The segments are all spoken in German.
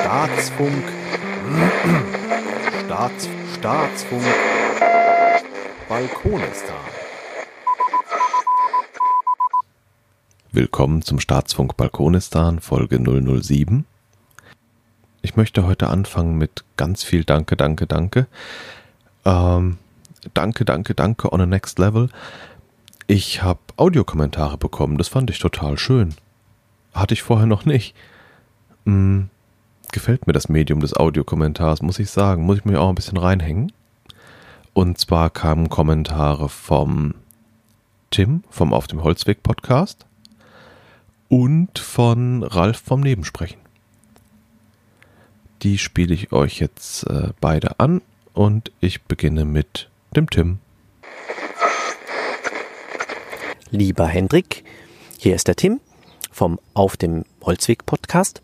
Staatsfunk. Staats, Staatsfunk. Balkonistan. Willkommen zum Staatsfunk Balkonistan, Folge 007. Ich möchte heute anfangen mit ganz viel Danke, Danke, Danke. Ähm, danke, danke, danke on a next level. Ich habe Audiokommentare bekommen, das fand ich total schön. Hatte ich vorher noch nicht. Hm, gefällt mir das Medium des Audiokommentars, muss ich sagen. Muss ich mir auch ein bisschen reinhängen. Und zwar kamen Kommentare vom Tim vom Auf dem Holzweg Podcast und von Ralf vom Nebensprechen. Die spiele ich euch jetzt äh, beide an und ich beginne mit dem Tim. Lieber Hendrik, hier ist der Tim vom Auf dem Holzweg Podcast.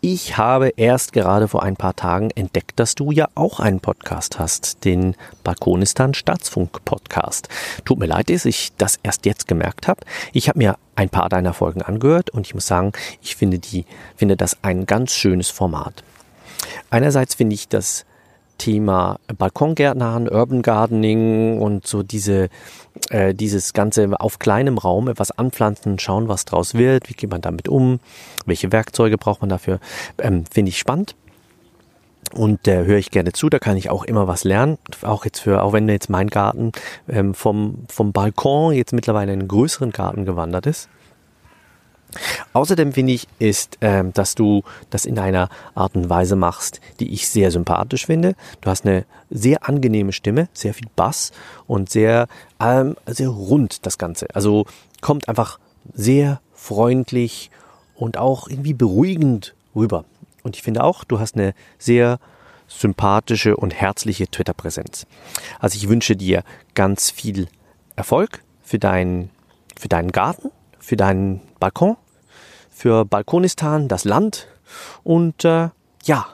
Ich habe erst gerade vor ein paar Tagen entdeckt, dass du ja auch einen Podcast hast, den Balkonistan Staatsfunk Podcast. Tut mir leid, dass ich das erst jetzt gemerkt habe. Ich habe mir ein paar deiner Folgen angehört und ich muss sagen, ich finde die, finde das ein ganz schönes Format. Einerseits finde ich das Thema Balkongärtnern, Urban Gardening und so diese, äh, dieses Ganze auf kleinem Raum etwas anpflanzen, schauen, was draus wird, wie geht man damit um, welche Werkzeuge braucht man dafür, ähm, finde ich spannend. Und äh, höre ich gerne zu, da kann ich auch immer was lernen. Auch jetzt für, auch wenn jetzt mein Garten ähm, vom, vom Balkon jetzt mittlerweile in einen größeren Garten gewandert ist, Außerdem finde ich, ist, ähm, dass du das in einer Art und Weise machst, die ich sehr sympathisch finde. Du hast eine sehr angenehme Stimme, sehr viel Bass und sehr, ähm, sehr rund das Ganze. Also kommt einfach sehr freundlich und auch irgendwie beruhigend rüber. Und ich finde auch, du hast eine sehr sympathische und herzliche Twitter-Präsenz. Also ich wünsche dir ganz viel Erfolg für deinen, für deinen Garten, für deinen Balkon für Balkonistan, das Land und äh, ja,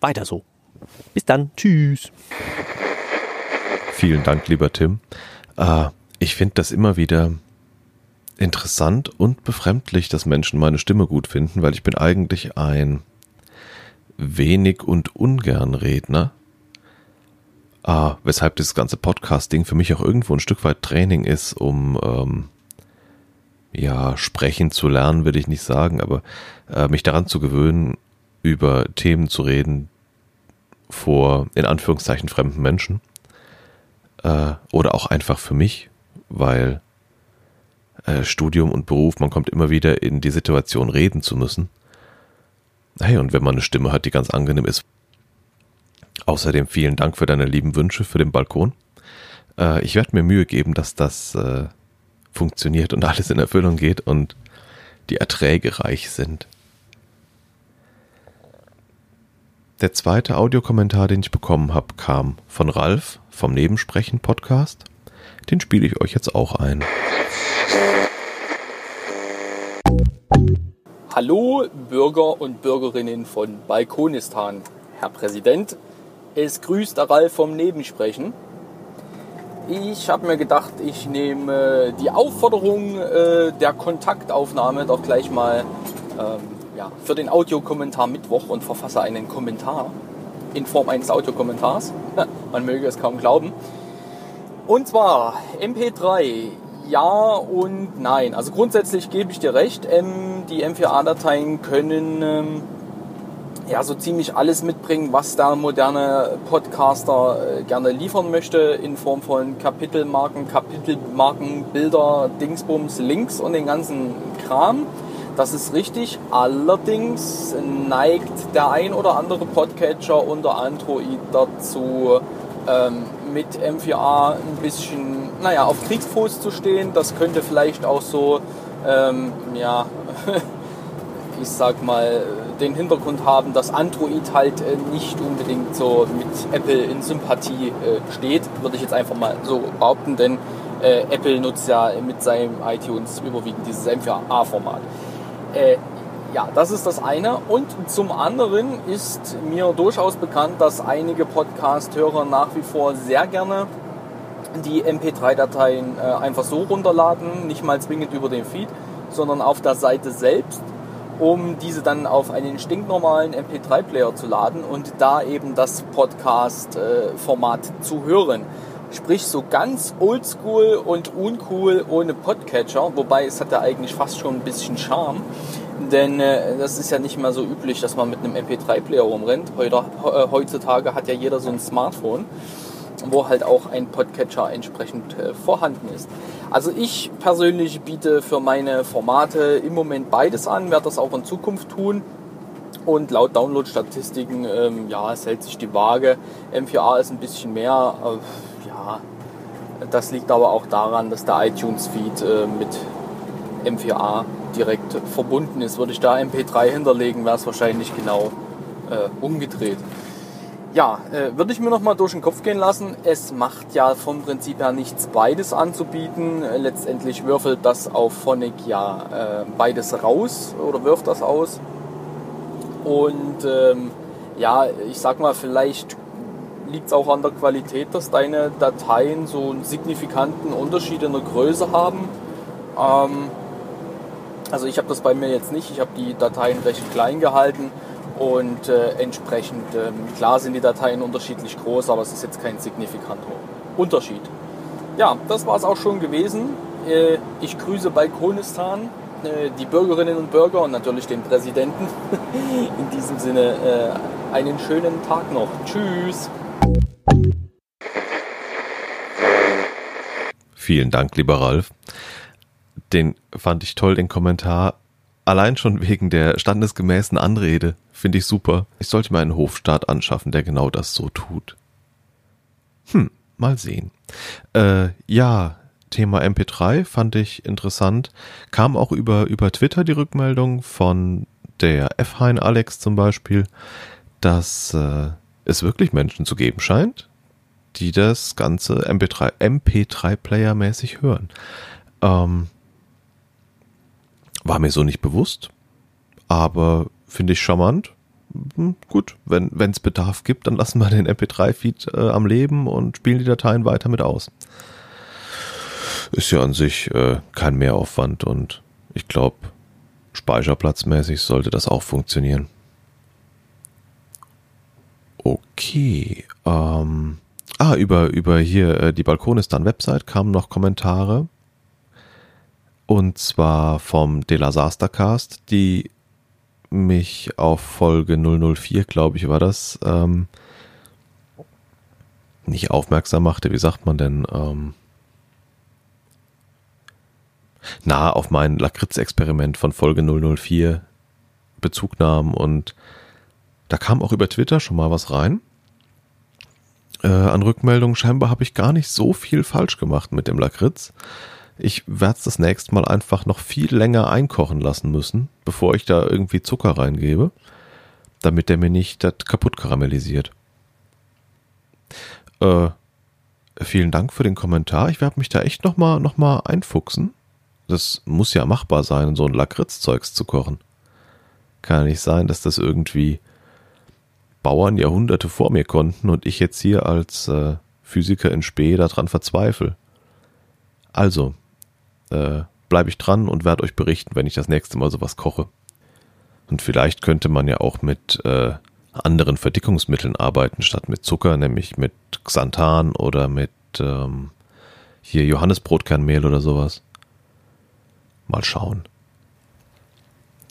weiter so. Bis dann, tschüss. Vielen Dank, lieber Tim. Äh, ich finde das immer wieder interessant und befremdlich, dass Menschen meine Stimme gut finden, weil ich bin eigentlich ein wenig und ungern Redner. Ah, weshalb dieses ganze Podcasting für mich auch irgendwo ein Stück weit Training ist, um ähm, ja, sprechen zu lernen, will ich nicht sagen, aber äh, mich daran zu gewöhnen, über Themen zu reden vor, in Anführungszeichen, fremden Menschen. Äh, oder auch einfach für mich, weil äh, Studium und Beruf, man kommt immer wieder in die Situation, reden zu müssen. Hey, und wenn man eine Stimme hat, die ganz angenehm ist. Außerdem vielen Dank für deine lieben Wünsche für den Balkon. Äh, ich werde mir Mühe geben, dass das äh, funktioniert und alles in Erfüllung geht und die Erträge reich sind. Der zweite Audiokommentar, den ich bekommen habe, kam von Ralf vom Nebensprechen Podcast. Den spiele ich euch jetzt auch ein. Hallo Bürger und Bürgerinnen von Balkonistan. Herr Präsident, es grüßt der Ralf vom Nebensprechen. Ich habe mir gedacht, ich nehme die Aufforderung äh, der Kontaktaufnahme doch gleich mal ähm, ja, für den Audiokommentar Mittwoch und verfasse einen Kommentar in Form eines Audiokommentars. Man möge es kaum glauben. Und zwar MP3, ja und nein. Also grundsätzlich gebe ich dir recht, die M4A-Dateien können ähm, ja, so ziemlich alles mitbringen, was der moderne Podcaster äh, gerne liefern möchte, in Form von Kapitelmarken, Kapitelmarken, Bilder, Dingsbums, Links und den ganzen Kram. Das ist richtig. Allerdings neigt der ein oder andere Podcatcher unter Android dazu, ähm, mit M4A ein bisschen, naja, auf Kriegsfuß zu stehen. Das könnte vielleicht auch so, ähm, ja, ich sag mal, den Hintergrund haben, dass Android halt äh, nicht unbedingt so mit Apple in Sympathie äh, steht, würde ich jetzt einfach mal so behaupten, denn äh, Apple nutzt ja mit seinem iTunes überwiegend dieses M4A-Format. ja, das ist das eine. Und zum anderen ist mir durchaus bekannt, dass einige Podcast-Hörer nach wie vor sehr gerne die MP3-Dateien einfach so runterladen, nicht mal zwingend über den Feed, sondern auf der Seite selbst, um diese dann auf einen stinknormalen MP3-Player zu laden und da eben das Podcast-Format zu hören. Sprich so ganz oldschool und uncool ohne Podcatcher, wobei es hat ja eigentlich fast schon ein bisschen Charme. Denn äh, das ist ja nicht mehr so üblich, dass man mit einem MP3-Player rumrennt. Äh, heutzutage hat ja jeder so ein Smartphone, wo halt auch ein Podcatcher entsprechend äh, vorhanden ist. Also ich persönlich biete für meine Formate im Moment beides an, werde das auch in Zukunft tun. Und laut Download-Statistiken, ähm, ja, es hält sich die Waage. M4A ist ein bisschen mehr. Äh, ja, das liegt aber auch daran, dass der iTunes-Feed äh, mit M4A direkt verbunden ist. Würde ich da MP3 hinterlegen, wäre es wahrscheinlich genau äh, umgedreht. Ja, äh, würde ich mir noch mal durch den Kopf gehen lassen. Es macht ja vom Prinzip her nichts, beides anzubieten. Äh, letztendlich würfelt das auf Phonic ja äh, beides raus oder wirft das aus. Und ähm, ja, ich sag mal, vielleicht liegt es auch an der Qualität, dass deine Dateien so einen signifikanten Unterschied in der Größe haben. Ähm, also ich habe das bei mir jetzt nicht. Ich habe die Dateien recht klein gehalten und äh, entsprechend, äh, klar sind die Dateien unterschiedlich groß, aber es ist jetzt kein signifikanter Unterschied. Ja, das war es auch schon gewesen. Äh, ich grüße Balkonistan, äh, die Bürgerinnen und Bürger und natürlich den Präsidenten. In diesem Sinne äh, einen schönen Tag noch. Tschüss. Vielen Dank, lieber Ralf den fand ich toll, den Kommentar. Allein schon wegen der standesgemäßen Anrede finde ich super. Ich sollte mir einen Hofstaat anschaffen, der genau das so tut. Hm, mal sehen. Äh, ja, Thema MP3 fand ich interessant. Kam auch über, über Twitter die Rückmeldung von der F-Hein Alex zum Beispiel, dass äh, es wirklich Menschen zu geben scheint, die das ganze MP3, MP3-Player mäßig hören. Ähm, war mir so nicht bewusst, aber finde ich charmant. Hm, gut, wenn es Bedarf gibt, dann lassen wir den MP3-Feed äh, am Leben und spielen die Dateien weiter mit aus. Ist ja an sich äh, kein Mehraufwand und ich glaube, speicherplatzmäßig sollte das auch funktionieren. Okay. Ähm, ah, über, über hier äh, die Balkonistan-Website kamen noch Kommentare. Und zwar vom Delasastercast, die mich auf Folge 004, glaube ich, war das, ähm, nicht aufmerksam machte. Wie sagt man denn? Ähm, na, auf mein Lakritz-Experiment von Folge 004 Bezug nahm und da kam auch über Twitter schon mal was rein. Äh, an Rückmeldungen scheinbar habe ich gar nicht so viel falsch gemacht mit dem Lakritz. Ich werde es das nächste Mal einfach noch viel länger einkochen lassen müssen, bevor ich da irgendwie Zucker reingebe, damit der mir nicht das kaputt karamellisiert. Äh, vielen Dank für den Kommentar. Ich werde mich da echt nochmal noch mal einfuchsen. Das muss ja machbar sein, so ein Lakritzzeugs zu kochen. Kann ja nicht sein, dass das irgendwie Bauern Jahrhunderte vor mir konnten und ich jetzt hier als äh, Physiker in Spee daran verzweifle. Also, äh, bleibe ich dran und werde euch berichten, wenn ich das nächste Mal sowas koche. Und vielleicht könnte man ja auch mit äh, anderen Verdickungsmitteln arbeiten, statt mit Zucker, nämlich mit Xanthan oder mit ähm, hier Johannesbrotkernmehl oder sowas. Mal schauen.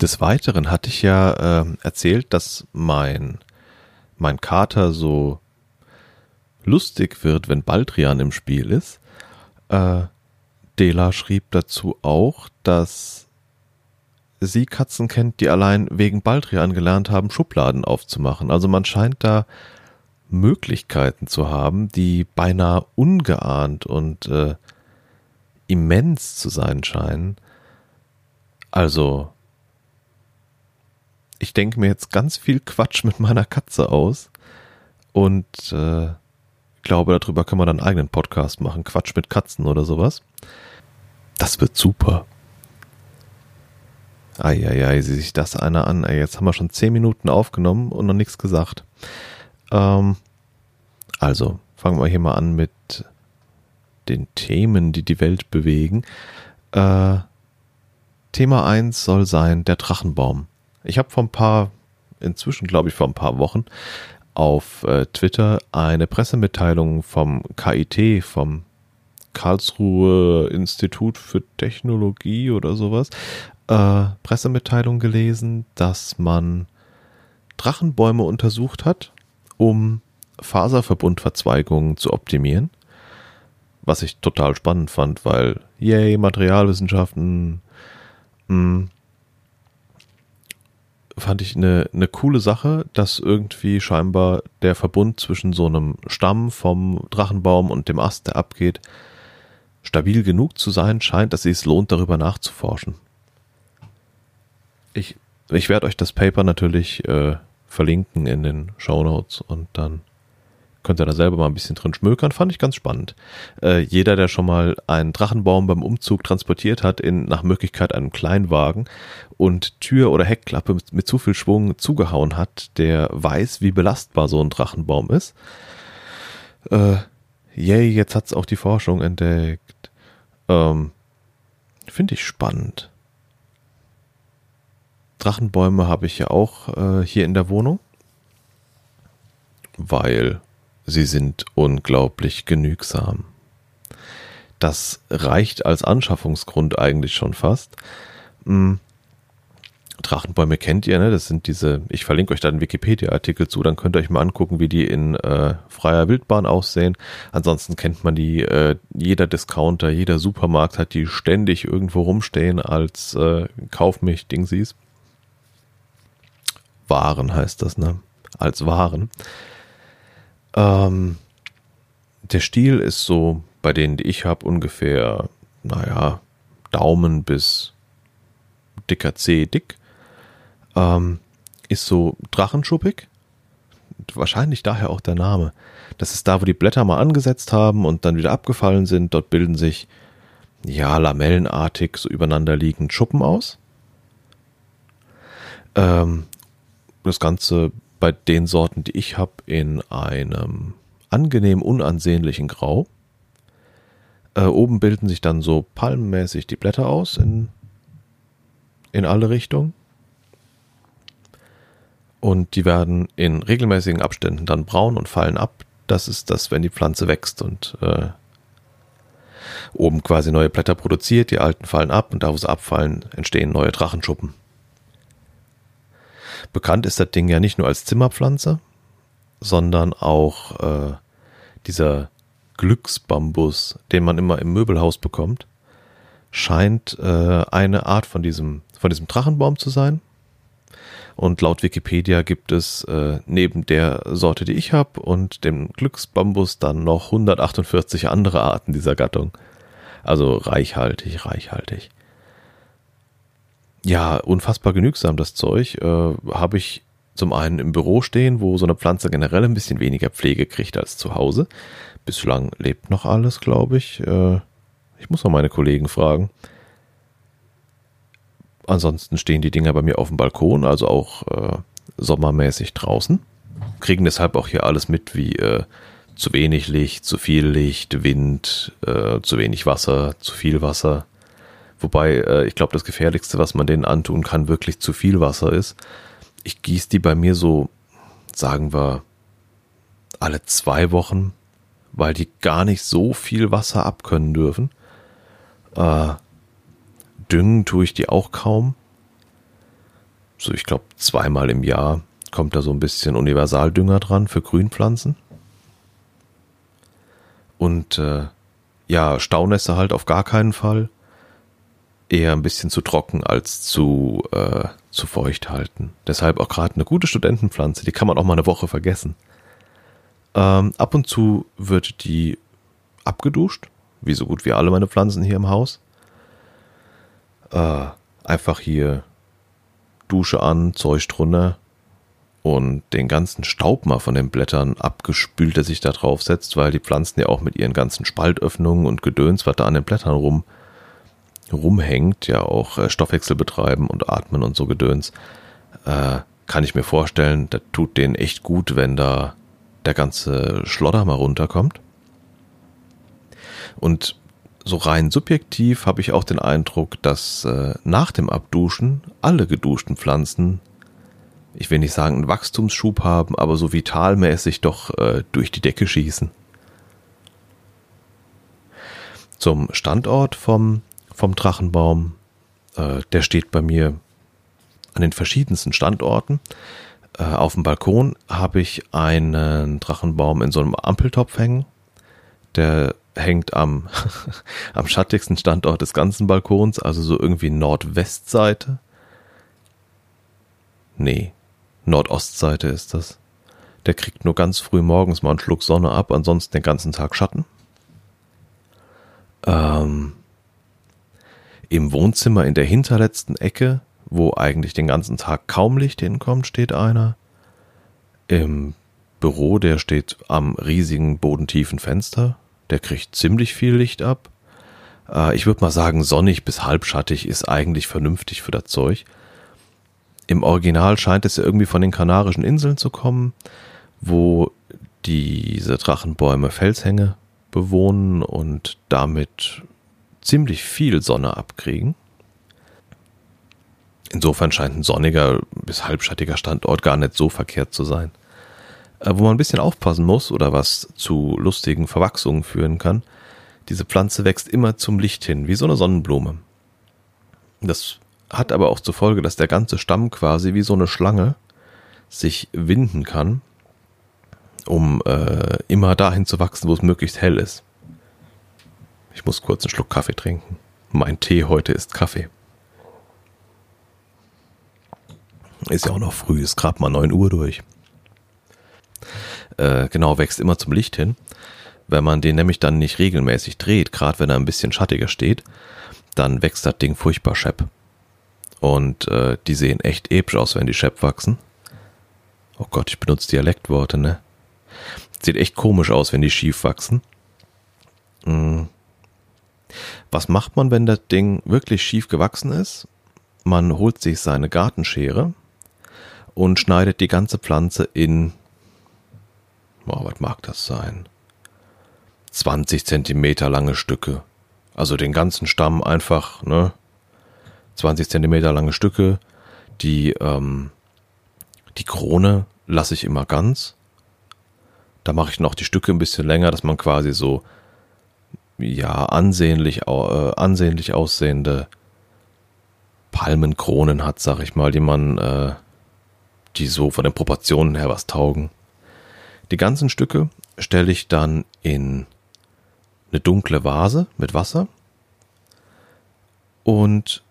Des Weiteren hatte ich ja äh, erzählt, dass mein, mein Kater so lustig wird, wenn Baldrian im Spiel ist. Äh, Dela schrieb dazu auch, dass sie Katzen kennt, die allein wegen Baldrian gelernt haben, Schubladen aufzumachen. Also man scheint da Möglichkeiten zu haben, die beinahe ungeahnt und äh, immens zu sein scheinen. Also, ich denke mir jetzt ganz viel Quatsch mit meiner Katze aus und äh, glaube, darüber können wir dann einen eigenen Podcast machen. Quatsch mit Katzen oder sowas. Das wird super. Eieiei, sieh sich das einer an. Jetzt haben wir schon zehn Minuten aufgenommen und noch nichts gesagt. Ähm, also, fangen wir hier mal an mit den Themen, die die Welt bewegen. Äh, Thema 1 soll sein der Drachenbaum. Ich habe vor ein paar, inzwischen glaube ich vor ein paar Wochen, auf äh, Twitter eine Pressemitteilung vom KIT, vom Karlsruhe Institut für Technologie oder sowas, äh, Pressemitteilung gelesen, dass man Drachenbäume untersucht hat, um Faserverbundverzweigungen zu optimieren. Was ich total spannend fand, weil, yay, Materialwissenschaften, mh, hm, fand ich eine, eine coole Sache, dass irgendwie scheinbar der Verbund zwischen so einem Stamm vom Drachenbaum und dem Ast, der abgeht, stabil genug zu sein scheint, dass es lohnt, darüber nachzuforschen. Ich, ich werde euch das Paper natürlich äh, verlinken in den Show Notes und dann könnt ihr da selber mal ein bisschen drin schmökern. Fand ich ganz spannend. Äh, jeder, der schon mal einen Drachenbaum beim Umzug transportiert hat, in nach Möglichkeit einem Kleinwagen und Tür oder Heckklappe mit, mit zu viel Schwung zugehauen hat, der weiß, wie belastbar so ein Drachenbaum ist. Äh, yay, jetzt hat's auch die Forschung entdeckt. Ähm, Finde ich spannend. Drachenbäume habe ich ja auch äh, hier in der Wohnung, weil sie sind unglaublich genügsam. Das reicht als Anschaffungsgrund eigentlich schon fast. Hm. Drachenbäume kennt ihr, ne? Das sind diese, ich verlinke euch da einen Wikipedia-Artikel zu, dann könnt ihr euch mal angucken, wie die in äh, freier Wildbahn aussehen. Ansonsten kennt man die, äh, jeder Discounter, jeder Supermarkt hat die ständig irgendwo rumstehen als äh, Kauf mich Dingsies. Waren heißt das, ne? Als Waren. Ähm, der Stiel ist so bei denen, die ich habe, ungefähr, naja, Daumen bis dicker C dick. Ähm, ist so drachenschuppig. Wahrscheinlich daher auch der Name. Das ist da, wo die Blätter mal angesetzt haben und dann wieder abgefallen sind. Dort bilden sich, ja, lamellenartig so übereinander liegend Schuppen aus. Ähm, das Ganze bei den Sorten, die ich habe, in einem angenehm unansehnlichen Grau. Äh, oben bilden sich dann so palmenmäßig die Blätter aus in, in alle Richtungen. Und die werden in regelmäßigen Abständen dann braun und fallen ab. Das ist das, wenn die Pflanze wächst und äh, oben quasi neue Blätter produziert, die alten fallen ab und da, wo sie abfallen, entstehen neue Drachenschuppen. Bekannt ist das Ding ja nicht nur als Zimmerpflanze, sondern auch äh, dieser Glücksbambus, den man immer im Möbelhaus bekommt, scheint äh, eine Art von diesem, von diesem Drachenbaum zu sein. Und laut Wikipedia gibt es äh, neben der Sorte, die ich habe, und dem Glücksbambus dann noch 148 andere Arten dieser Gattung. Also reichhaltig, reichhaltig ja, unfassbar genügsam, das Zeug. Äh, Habe ich zum einen im Büro stehen, wo so eine Pflanze generell ein bisschen weniger Pflege kriegt als zu Hause. Bislang lebt noch alles, glaube ich. Äh, ich muss mal meine Kollegen fragen. Ansonsten stehen die Dinger bei mir auf dem Balkon, also auch äh, sommermäßig draußen. Kriegen deshalb auch hier alles mit, wie äh, zu wenig Licht, zu viel Licht, Wind, äh, zu wenig Wasser, zu viel Wasser. Wobei, äh, ich glaube, das Gefährlichste, was man denen antun kann, wirklich zu viel Wasser ist. Ich gieße die bei mir so, sagen wir, alle zwei Wochen, weil die gar nicht so viel Wasser abkönnen dürfen. Äh, düngen tue ich die auch kaum. So, ich glaube, zweimal im Jahr kommt da so ein bisschen Universaldünger dran für Grünpflanzen. Und äh, ja, Staunässe halt auf gar keinen Fall eher ein bisschen zu trocken als zu, äh, zu feucht halten. Deshalb auch gerade eine gute Studentenpflanze, die kann man auch mal eine Woche vergessen. Ähm, ab und zu wird die abgeduscht, wie so gut wie alle meine Pflanzen hier im Haus. Äh, einfach hier Dusche an, Zeug drunter und den ganzen Staub mal von den Blättern abgespült, der sich da drauf setzt, weil die Pflanzen ja auch mit ihren ganzen Spaltöffnungen und Gedöns, was da an den Blättern rum rumhängt, ja auch äh, Stoffwechsel betreiben und atmen und so Gedöns, äh, kann ich mir vorstellen, das tut denen echt gut, wenn da der ganze Schlodder mal runterkommt. Und so rein subjektiv habe ich auch den Eindruck, dass äh, nach dem Abduschen alle geduschten Pflanzen, ich will nicht sagen einen Wachstumsschub haben, aber so vitalmäßig doch äh, durch die Decke schießen. Zum Standort vom, vom Drachenbaum, äh, der steht bei mir an den verschiedensten Standorten. Äh, auf dem Balkon habe ich einen Drachenbaum in so einem Ampeltopf hängen. Der hängt am, am schattigsten Standort des ganzen Balkons, also so irgendwie Nordwestseite. Nee, Nordostseite ist das. Der kriegt nur ganz früh morgens mal einen Schluck Sonne ab, ansonsten den ganzen Tag Schatten. Ähm, Im Wohnzimmer in der hinterletzten Ecke, wo eigentlich den ganzen Tag kaum Licht hinkommt, steht einer. Im Büro, der steht am riesigen bodentiefen Fenster, der kriegt ziemlich viel Licht ab. Äh, ich würde mal sagen, sonnig bis halbschattig ist eigentlich vernünftig für das Zeug. Im Original scheint es ja irgendwie von den Kanarischen Inseln zu kommen, wo diese Drachenbäume Felshänge bewohnen und damit ziemlich viel Sonne abkriegen. Insofern scheint ein sonniger bis halbschattiger Standort gar nicht so verkehrt zu sein. Äh, wo man ein bisschen aufpassen muss oder was zu lustigen Verwachsungen führen kann. Diese Pflanze wächst immer zum Licht hin, wie so eine Sonnenblume. Das hat aber auch zur Folge, dass der ganze Stamm quasi wie so eine Schlange sich winden kann, um äh, immer dahin zu wachsen, wo es möglichst hell ist. Ich muss kurz einen Schluck Kaffee trinken. Mein Tee heute ist Kaffee. Ist ja auch noch früh, ist gerade mal 9 Uhr durch äh, genau, wächst immer zum Licht hin. Wenn man den nämlich dann nicht regelmäßig dreht, gerade wenn er ein bisschen schattiger steht, dann wächst das Ding furchtbar schepp. Und äh, die sehen echt episch aus, wenn die schepp wachsen. Oh Gott, ich benutze Dialektworte, ne? Sieht echt komisch aus, wenn die schief wachsen. Hm. Was macht man, wenn das Ding wirklich schief gewachsen ist? Man holt sich seine Gartenschere und schneidet die ganze Pflanze in oh, was mag das sein? 20 Zentimeter lange Stücke. Also den ganzen Stamm einfach, ne? 20 Zentimeter lange Stücke. Die, ähm, die Krone lasse ich immer ganz. Da mache ich noch die Stücke ein bisschen länger, dass man quasi so, ja, ansehnlich, äh, ansehnlich aussehende Palmenkronen hat, sag ich mal, die man, äh, die so von den Proportionen her was taugen. Die ganzen Stücke stelle ich dann in eine dunkle Vase mit Wasser und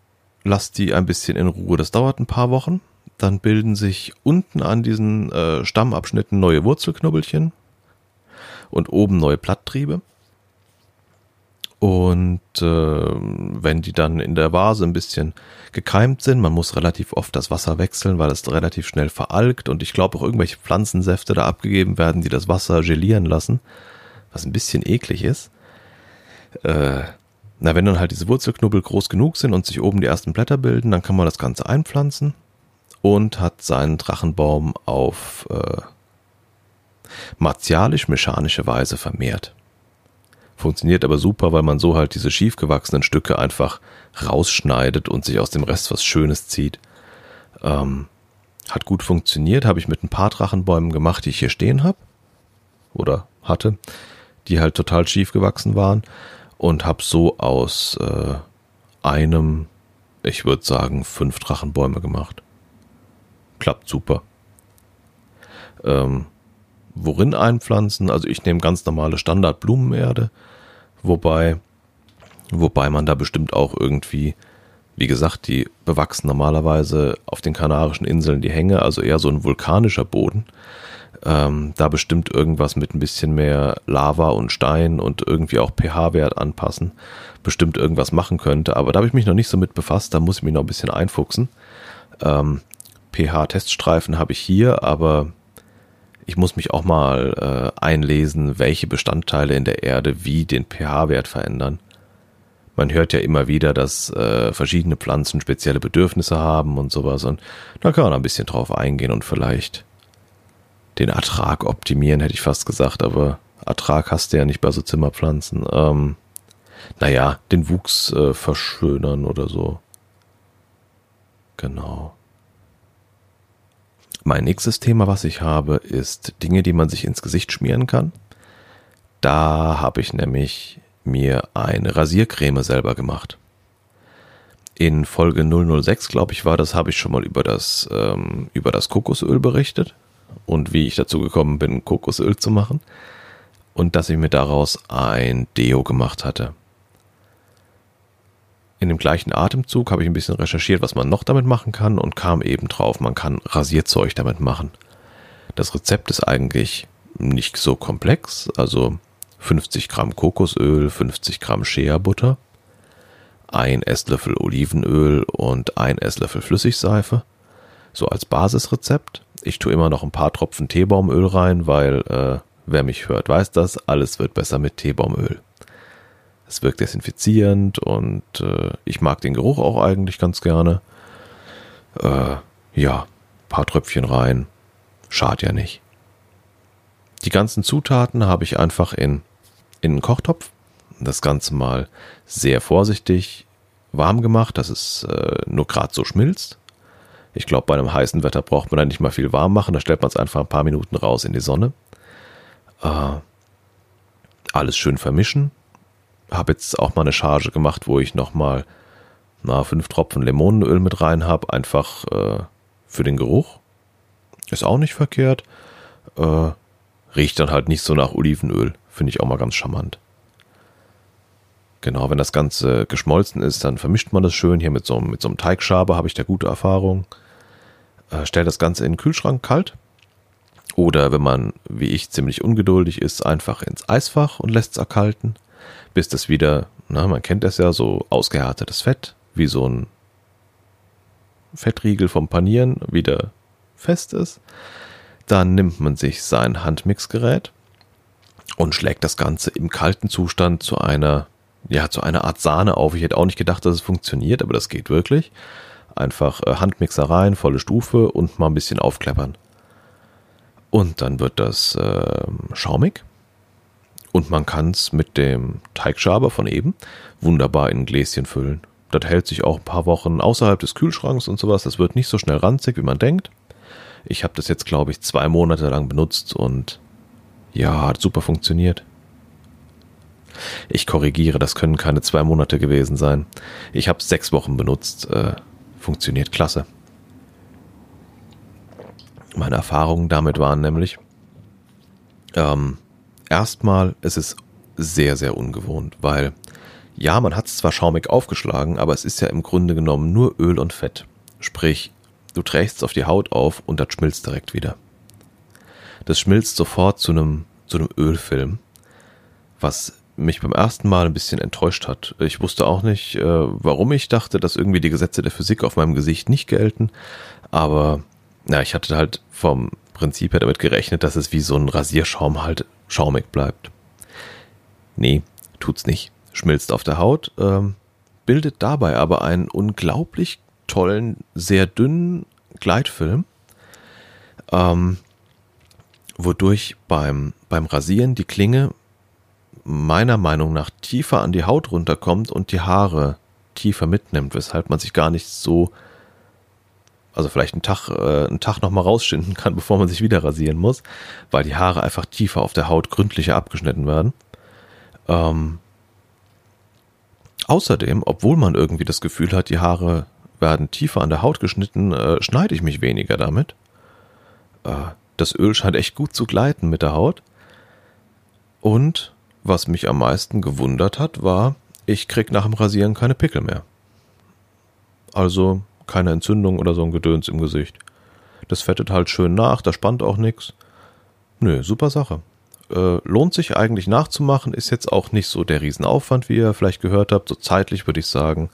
lasse die ein bisschen in Ruhe. Das dauert ein paar Wochen. Dann bilden sich unten an diesen äh, Stammabschnitten neue Wurzelknubbelchen und oben neue Blatttriebe. Und äh, wenn die dann in der Vase ein bisschen gekeimt sind, man muss relativ oft das Wasser wechseln, weil es relativ schnell veralgt und ich glaube auch irgendwelche Pflanzensäfte da abgegeben werden, die das Wasser gelieren lassen, was ein bisschen eklig ist. Äh, na, wenn dann halt diese Wurzelknubbel groß genug sind und sich oben die ersten Blätter bilden, dann kann man das Ganze einpflanzen und hat seinen Drachenbaum auf äh, martialisch-mechanische Weise vermehrt. Funktioniert aber super, weil man so halt diese schief gewachsenen Stücke einfach rausschneidet und sich aus dem Rest was Schönes zieht. Ähm, hat gut funktioniert, habe ich mit ein paar Drachenbäumen gemacht, die ich hier stehen habe oder hatte, die halt total schief gewachsen waren und habe so aus äh, einem, ich würde sagen, fünf Drachenbäume gemacht. Klappt super. Ähm, worin einpflanzen? Also ich nehme ganz normale Standard-Blumenerde, wobei, wobei man da bestimmt auch irgendwie, wie gesagt, die bewachsen normalerweise auf den Kanarischen Inseln die Hänge, also eher so ein vulkanischer Boden. Ähm, da bestimmt irgendwas mit ein bisschen mehr Lava und Stein und irgendwie auch pH-Wert anpassen, bestimmt irgendwas machen könnte. Aber da habe ich mich noch nicht so mit befasst, da muss ich mich noch ein bisschen einfuchsen. Ähm, pH-Teststreifen habe ich hier, aber ich muss mich auch mal äh, einlesen, welche Bestandteile in der Erde wie den pH-Wert verändern. Man hört ja immer wieder, dass äh, verschiedene Pflanzen spezielle Bedürfnisse haben und sowas. Und da kann man ein bisschen drauf eingehen und vielleicht den Ertrag optimieren, hätte ich fast gesagt. Aber Ertrag hast du ja nicht bei so Zimmerpflanzen. Ähm, naja, den Wuchs äh, verschönern oder so. Genau. Mein nächstes Thema, was ich habe, ist Dinge, die man sich ins Gesicht schmieren kann. Da habe ich nämlich mir eine Rasiercreme selber gemacht. In Folge 006, glaube ich, war das, habe ich schon mal über das, ähm, über das Kokosöl berichtet und wie ich dazu gekommen bin, Kokosöl zu machen. Und dass ich mir daraus ein Deo gemacht hatte. In dem gleichen Atemzug habe ich ein bisschen recherchiert, was man noch damit machen kann und kam eben drauf, man kann Rasierzeug damit machen. Das Rezept ist eigentlich nicht so komplex, also 50 Gramm Kokosöl, 50 Gramm Shea-Butter, ein Esslöffel Olivenöl und ein Esslöffel Flüssigseife. So als Basisrezept. Ich tue immer noch ein paar Tropfen Teebaumöl rein, weil äh, wer mich hört, weiß das, alles wird besser mit Teebaumöl. Es wirkt desinfizierend und äh, ich mag den Geruch auch eigentlich ganz gerne. Äh, ja, paar Tröpfchen rein. Schad ja nicht. Die ganzen Zutaten habe ich einfach in, in einen Kochtopf. Das Ganze mal sehr vorsichtig warm gemacht, dass es äh, nur gerade so schmilzt. Ich glaube, bei einem heißen Wetter braucht man da nicht mal viel warm machen. Da stellt man es einfach ein paar Minuten raus in die Sonne. Äh, alles schön vermischen habe jetzt auch mal eine Charge gemacht, wo ich nochmal na, fünf Tropfen Limonenöl mit rein habe, einfach äh, für den Geruch. Ist auch nicht verkehrt. Äh, riecht dann halt nicht so nach Olivenöl. Finde ich auch mal ganz charmant. Genau, wenn das Ganze geschmolzen ist, dann vermischt man das schön. Hier mit so, mit so einem Teigschaber habe ich da gute Erfahrung. Äh, stellt das Ganze in den Kühlschrank kalt. Oder wenn man, wie ich, ziemlich ungeduldig ist, einfach ins Eisfach und lässt es erkalten bis das wieder, na, man kennt das ja, so ausgehärtetes Fett, wie so ein Fettriegel vom Panieren wieder fest ist. Dann nimmt man sich sein Handmixgerät und schlägt das Ganze im kalten Zustand zu einer, ja, zu einer Art Sahne auf. Ich hätte auch nicht gedacht, dass es funktioniert, aber das geht wirklich. Einfach äh, Handmixer rein, volle Stufe und mal ein bisschen aufkleppern. Und dann wird das äh, schaumig und man kann es mit dem Teigschaber von eben wunderbar in ein Gläschen füllen. Das hält sich auch ein paar Wochen außerhalb des Kühlschranks und sowas. Das wird nicht so schnell ranzig, wie man denkt. Ich habe das jetzt, glaube ich, zwei Monate lang benutzt und ja, hat super funktioniert. Ich korrigiere, das können keine zwei Monate gewesen sein. Ich habe sechs Wochen benutzt. Äh, funktioniert klasse. Meine Erfahrungen damit waren nämlich, ähm, erstmal ist es sehr, sehr ungewohnt, weil ja, man hat es zwar schaumig aufgeschlagen, aber es ist ja im Grunde genommen nur Öl und Fett. Sprich, du trägst es auf die Haut auf und das schmilzt direkt wieder. Das schmilzt sofort zu einem, zu einem Ölfilm, was mich beim ersten Mal ein bisschen enttäuscht hat. Ich wusste auch nicht, äh, warum ich dachte, dass irgendwie die Gesetze der Physik auf meinem Gesicht nicht gelten, aber ja, ich hatte halt vom Prinzip her damit gerechnet, dass es wie so ein Rasierschaum halt schaumig bleibt. Nee, tut's nicht. Schmilzt auf der Haut, ähm, bildet dabei aber einen unglaublich tollen, sehr dünnen Gleitfilm, ähm, wodurch beim, beim Rasieren die Klinge meiner Meinung nach tiefer an die Haut runterkommt und die Haare tiefer mitnimmt, weshalb man sich gar nicht so also vielleicht einen Tag, äh, einen Tag nochmal rausschinden kann, bevor man sich wieder rasieren muss, weil die Haare einfach tiefer auf der Haut gründlicher abgeschnitten werden. Ähm, außerdem, obwohl man irgendwie das Gefühl hat, die Haare werden tiefer an der Haut geschnitten, äh, schneide ich mich weniger damit. Äh, das Öl scheint echt gut zu gleiten mit der Haut. Und was mich am meisten gewundert hat, war, ich krieg nach dem Rasieren keine Pickel mehr. Also keine Entzündung oder so ein Gedöns im Gesicht. Das fettet halt schön nach, da spannt auch nichts. Nö, super Sache. Äh, lohnt sich eigentlich nachzumachen, ist jetzt auch nicht so der Riesenaufwand, wie ihr vielleicht gehört habt. So zeitlich würde ich sagen,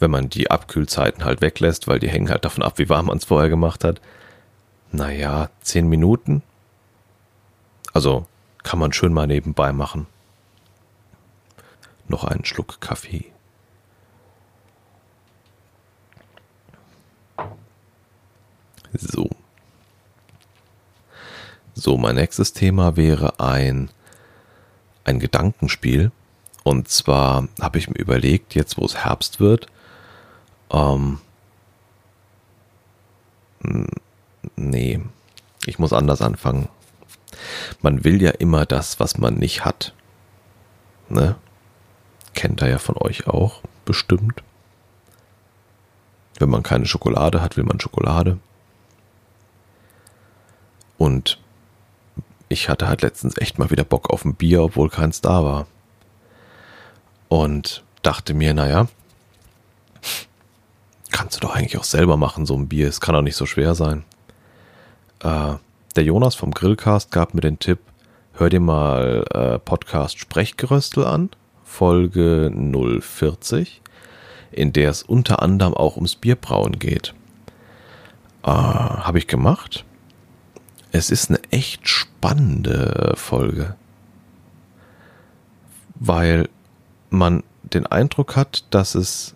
wenn man die Abkühlzeiten halt weglässt, weil die hängen halt davon ab, wie warm man es vorher gemacht hat. Naja, zehn Minuten. Also kann man schön mal nebenbei machen. Noch einen Schluck Kaffee. So. So, mein nächstes Thema wäre ein, ein Gedankenspiel. Und zwar habe ich mir überlegt, jetzt wo es Herbst wird, ähm, nee, ich muss anders anfangen. Man will ja immer das, was man nicht hat. Ne? Kennt er ja von euch auch, bestimmt. Wenn man keine Schokolade hat, will man Schokolade. Und ich hatte halt letztens echt mal wieder Bock auf ein Bier, obwohl keins da war. Und dachte mir, naja, kannst du doch eigentlich auch selber machen, so ein Bier. Es kann doch nicht so schwer sein. Äh, der Jonas vom Grillcast gab mir den Tipp, hör dir mal äh, Podcast Sprechgeröstel an, Folge 040, in der es unter anderem auch ums Bierbrauen geht. Äh, Habe ich gemacht. Es ist eine echt spannende Folge, weil man den Eindruck hat, dass es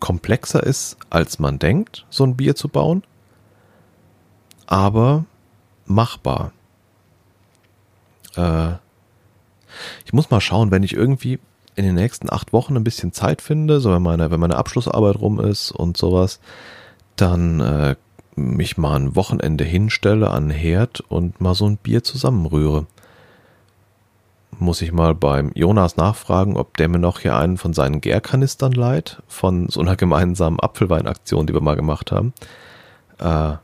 komplexer ist, als man denkt, so ein Bier zu bauen, aber machbar. Äh, ich muss mal schauen, wenn ich irgendwie in den nächsten acht Wochen ein bisschen Zeit finde, so wenn meine, wenn meine Abschlussarbeit rum ist und sowas, dann äh, mich mal ein Wochenende hinstelle an den Herd und mal so ein Bier zusammenrühre muss ich mal beim Jonas nachfragen, ob der mir noch hier einen von seinen Gärkanistern leiht, von so einer gemeinsamen Apfelweinaktion, die wir mal gemacht haben. Äh,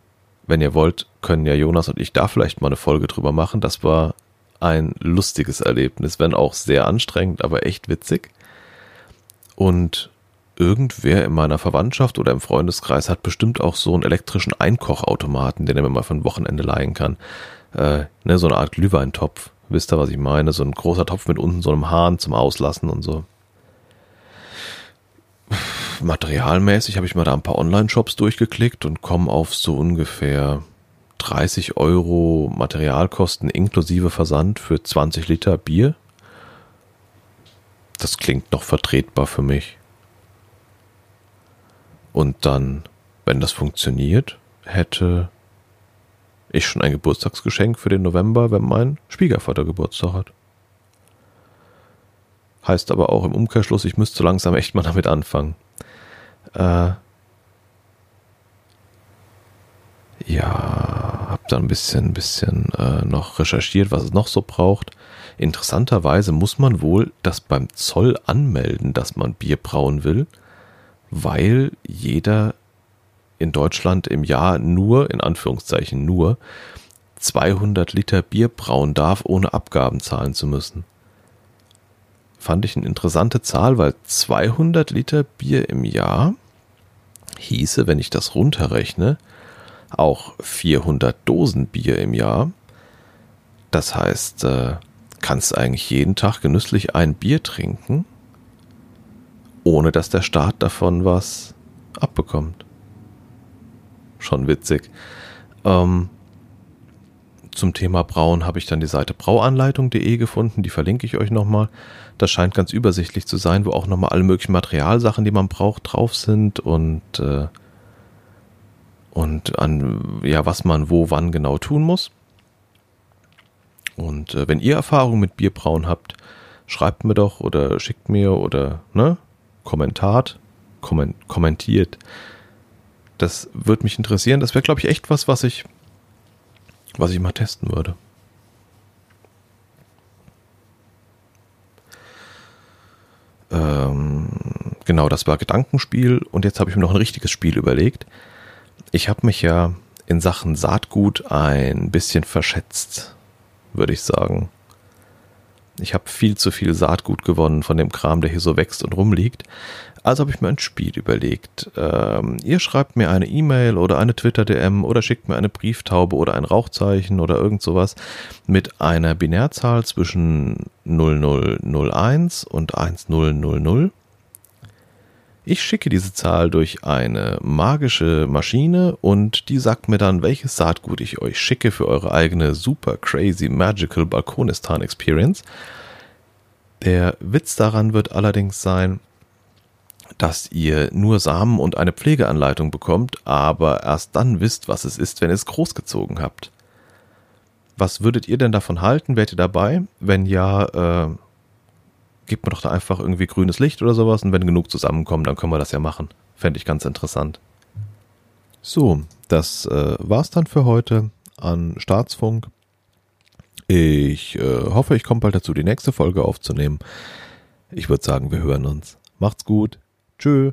wenn ihr wollt, können ja Jonas und ich da vielleicht mal eine Folge drüber machen. Das war ein lustiges Erlebnis, wenn auch sehr anstrengend, aber echt witzig. Und irgendwer in meiner Verwandtschaft oder im Freundeskreis hat bestimmt auch so einen elektrischen Einkochautomaten, den er mir mal ein Wochenende leihen kann. Äh, ne, so eine Art Glühweintopf. Wisst ihr, was ich meine? So ein großer Topf mit unten so einem Hahn zum Auslassen und so. Materialmäßig habe ich mal da ein paar Online-Shops durchgeklickt und komme auf so ungefähr 30 Euro Materialkosten inklusive Versand für 20 Liter Bier. Das klingt noch vertretbar für mich. Und dann, wenn das funktioniert, hätte ich schon ein Geburtstagsgeschenk für den November, wenn mein Schwiegervater Geburtstag hat. Heißt aber auch im Umkehrschluss, ich müsste langsam echt mal damit anfangen. Äh, ja, hab da ein bisschen, bisschen äh, noch recherchiert, was es noch so braucht. Interessanterweise muss man wohl das beim Zoll anmelden, dass man Bier brauen will, weil jeder in Deutschland im Jahr nur, in Anführungszeichen nur, 200 Liter Bier brauen darf, ohne Abgaben zahlen zu müssen. Fand ich eine interessante Zahl, weil 200 Liter Bier im Jahr hieße, wenn ich das runterrechne, auch 400 Dosen Bier im Jahr. Das heißt, äh, kannst eigentlich jeden Tag genüsslich ein Bier trinken, ohne dass der Staat davon was abbekommt schon witzig. Ähm, zum Thema Brauen habe ich dann die Seite brauanleitung.de gefunden, die verlinke ich euch nochmal. Das scheint ganz übersichtlich zu sein, wo auch nochmal alle möglichen Materialsachen, die man braucht, drauf sind und, äh, und an, ja, was man wo, wann genau tun muss. Und äh, wenn ihr Erfahrung mit Bierbrauen habt, schreibt mir doch oder schickt mir oder, ne, Kommentat, komment, kommentiert das würde mich interessieren. Das wäre, glaube ich, echt was, was ich, was ich mal testen würde. Ähm, genau, das war Gedankenspiel und jetzt habe ich mir noch ein richtiges Spiel überlegt. Ich habe mich ja in Sachen Saatgut ein bisschen verschätzt, würde ich sagen. Ich habe viel zu viel Saatgut gewonnen von dem Kram, der hier so wächst und rumliegt. Also habe ich mir ein Spiel überlegt. Ähm, ihr schreibt mir eine E-Mail oder eine Twitter-DM oder schickt mir eine Brieftaube oder ein Rauchzeichen oder irgend sowas mit einer Binärzahl zwischen 0001 und 1000. Ich schicke diese Zahl durch eine magische Maschine und die sagt mir dann, welches Saatgut ich euch schicke für eure eigene super crazy magical Balkonistan Experience. Der Witz daran wird allerdings sein, dass ihr nur Samen und eine Pflegeanleitung bekommt, aber erst dann wisst, was es ist, wenn ihr es großgezogen habt. Was würdet ihr denn davon halten? Wärt ihr dabei? Wenn ja, äh, gibt mir doch da einfach irgendwie grünes Licht oder sowas und wenn genug zusammenkommen, dann können wir das ja machen. Fände ich ganz interessant. So, das äh, war's dann für heute an Staatsfunk. Ich äh, hoffe, ich komme bald dazu, die nächste Folge aufzunehmen. Ich würde sagen, wir hören uns. Macht's gut. Tschö.